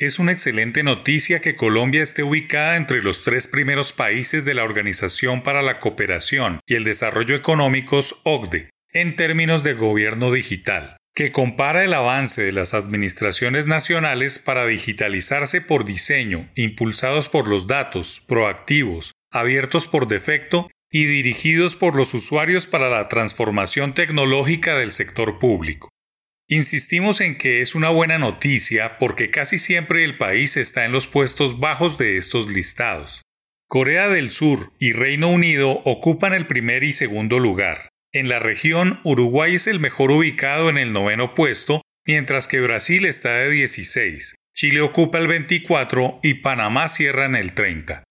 Es una excelente noticia que Colombia esté ubicada entre los tres primeros países de la Organización para la Cooperación y el Desarrollo Económicos OCDE en términos de gobierno digital, que compara el avance de las administraciones nacionales para digitalizarse por diseño, impulsados por los datos, proactivos, abiertos por defecto y dirigidos por los usuarios para la transformación tecnológica del sector público. Insistimos en que es una buena noticia porque casi siempre el país está en los puestos bajos de estos listados. Corea del Sur y Reino Unido ocupan el primer y segundo lugar. En la región, Uruguay es el mejor ubicado en el noveno puesto, mientras que Brasil está de 16, Chile ocupa el 24 y Panamá cierra en el 30.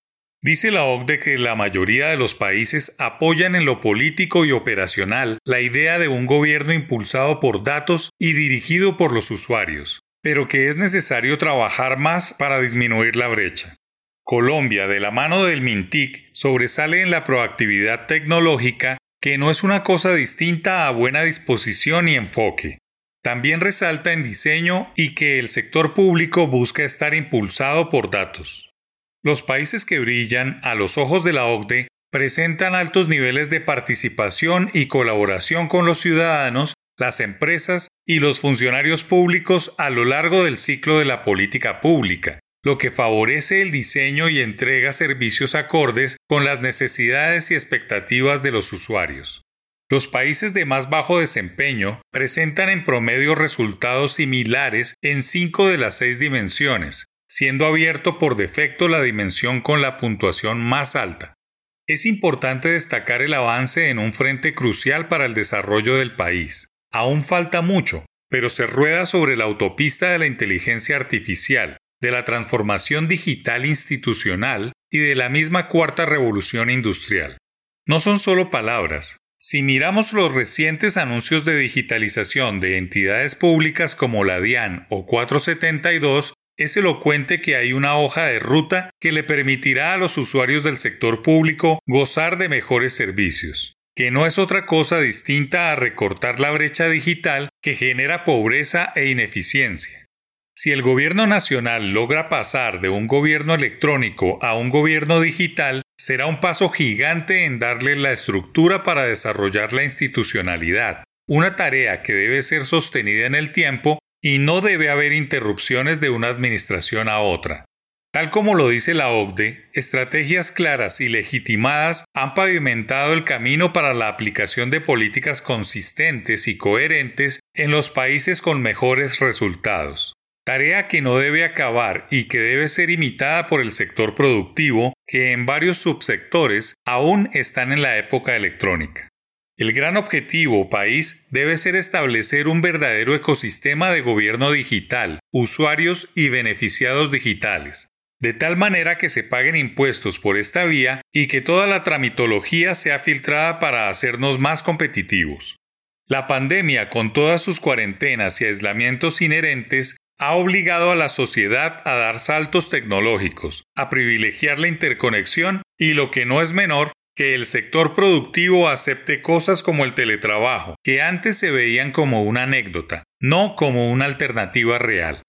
Dice la OCDE que la mayoría de los países apoyan en lo político y operacional la idea de un gobierno impulsado por datos y dirigido por los usuarios, pero que es necesario trabajar más para disminuir la brecha. Colombia, de la mano del MINTIC, sobresale en la proactividad tecnológica, que no es una cosa distinta a buena disposición y enfoque. También resalta en diseño y que el sector público busca estar impulsado por datos. Los países que brillan a los ojos de la OCDE presentan altos niveles de participación y colaboración con los ciudadanos, las empresas y los funcionarios públicos a lo largo del ciclo de la política pública, lo que favorece el diseño y entrega servicios acordes con las necesidades y expectativas de los usuarios. Los países de más bajo desempeño presentan en promedio resultados similares en cinco de las seis dimensiones, siendo abierto por defecto la dimensión con la puntuación más alta. Es importante destacar el avance en un frente crucial para el desarrollo del país. Aún falta mucho, pero se rueda sobre la autopista de la inteligencia artificial, de la transformación digital institucional y de la misma cuarta revolución industrial. No son solo palabras. Si miramos los recientes anuncios de digitalización de entidades públicas como la DIAN o 472, es elocuente que hay una hoja de ruta que le permitirá a los usuarios del sector público gozar de mejores servicios, que no es otra cosa distinta a recortar la brecha digital que genera pobreza e ineficiencia. Si el gobierno nacional logra pasar de un gobierno electrónico a un gobierno digital, será un paso gigante en darle la estructura para desarrollar la institucionalidad, una tarea que debe ser sostenida en el tiempo y no debe haber interrupciones de una administración a otra. Tal como lo dice la OCDE, estrategias claras y legitimadas han pavimentado el camino para la aplicación de políticas consistentes y coherentes en los países con mejores resultados. Tarea que no debe acabar y que debe ser imitada por el sector productivo, que en varios subsectores aún están en la época electrónica. El gran objetivo país debe ser establecer un verdadero ecosistema de gobierno digital, usuarios y beneficiados digitales, de tal manera que se paguen impuestos por esta vía y que toda la tramitología sea filtrada para hacernos más competitivos. La pandemia, con todas sus cuarentenas y aislamientos inherentes, ha obligado a la sociedad a dar saltos tecnológicos, a privilegiar la interconexión y, lo que no es menor, que el sector productivo acepte cosas como el teletrabajo, que antes se veían como una anécdota, no como una alternativa real.